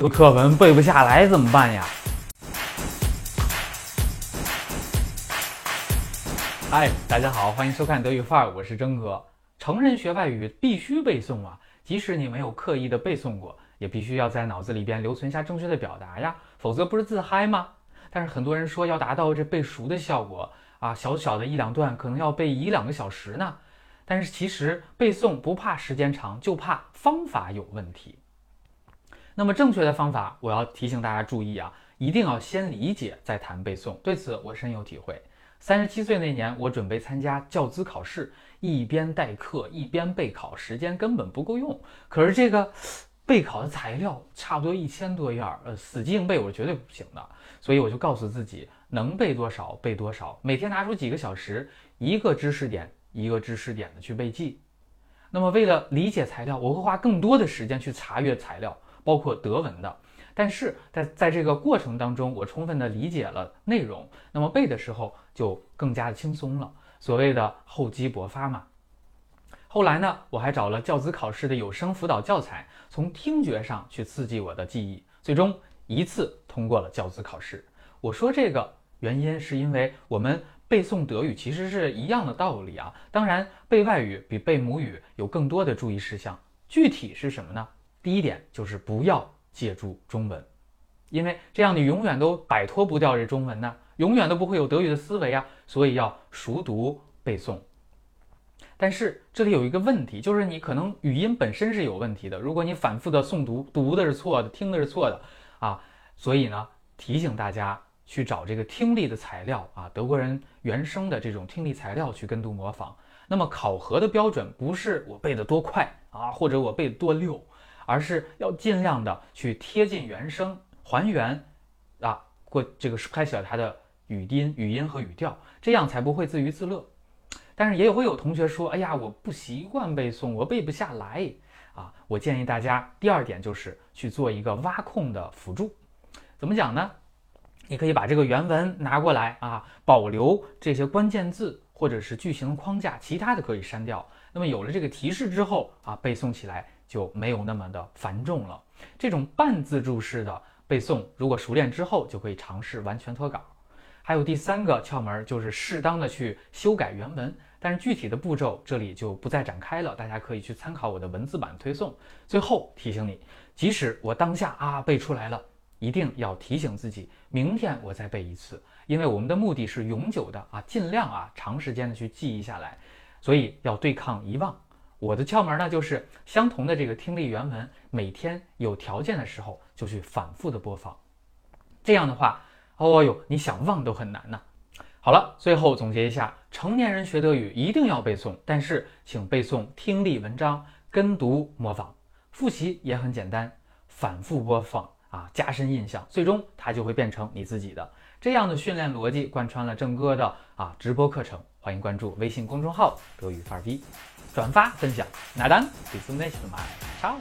读课文背不下来怎么办呀？嗨，大家好，欢迎收看德语范儿，我是征哥。成人学外语必须背诵啊，即使你没有刻意的背诵过，也必须要在脑子里边留存下正确的表达呀，否则不是自嗨吗？但是很多人说要达到这背熟的效果啊，小小的一两段可能要背一两个小时呢。但是其实背诵不怕时间长，就怕方法有问题。那么正确的方法，我要提醒大家注意啊，一定要先理解再谈背诵。对此我深有体会。三十七岁那年，我准备参加教资考试，一边代课一边备考，时间根本不够用。可是这个备考的材料差不多一千多页，呃，死记硬背我是绝对不行的。所以我就告诉自己，能背多少背多少，每天拿出几个小时，一个知识点一个知识点的去背记。那么为了理解材料，我会花更多的时间去查阅材料。包括德文的，但是在在这个过程当中，我充分的理解了内容，那么背的时候就更加的轻松了。所谓的厚积薄发嘛。后来呢，我还找了教资考试的有声辅导教材，从听觉上去刺激我的记忆，最终一次通过了教资考试。我说这个原因是因为我们背诵德语其实是一样的道理啊。当然，背外语比背母语有更多的注意事项，具体是什么呢？第一点就是不要借助中文，因为这样你永远都摆脱不掉这中文呢，永远都不会有德语的思维啊。所以要熟读背诵。但是这里有一个问题，就是你可能语音本身是有问题的。如果你反复的诵读，读的是错的，听的是错的啊。所以呢，提醒大家去找这个听力的材料啊，德国人原声的这种听力材料去跟读模仿。那么考核的标准不是我背的多快啊，或者我背的多溜。而是要尽量的去贴近原声，还原啊过这个拍起了它的语音、语音和语调，这样才不会自娱自乐。但是也会有同学说：“哎呀，我不习惯背诵，我背不下来啊。”我建议大家第二点就是去做一个挖空的辅助。怎么讲呢？你可以把这个原文拿过来啊，保留这些关键字或者是句型框架，其他的可以删掉。那么有了这个提示之后啊，背诵起来。就没有那么的繁重了。这种半自助式的背诵，如果熟练之后，就可以尝试完全脱稿。还有第三个窍门，就是适当的去修改原文。但是具体的步骤这里就不再展开了，大家可以去参考我的文字版推送。最后提醒你，即使我当下啊背出来了，一定要提醒自己，明天我再背一次，因为我们的目的是永久的啊，尽量啊长时间的去记忆下来，所以要对抗遗忘。我的窍门呢，就是相同的这个听力原文，每天有条件的时候就去反复的播放，这样的话，哦哟，你想忘都很难呢。好了，最后总结一下，成年人学德语一定要背诵，但是请背诵听力文章，跟读模仿，复习也很简单，反复播放。啊，加深印象，最终它就会变成你自己的。这样的训练逻辑贯穿了郑哥的啊直播课程，欢迎关注微信公众号德语范儿 B。转发分享，拿单，第四内什么？超。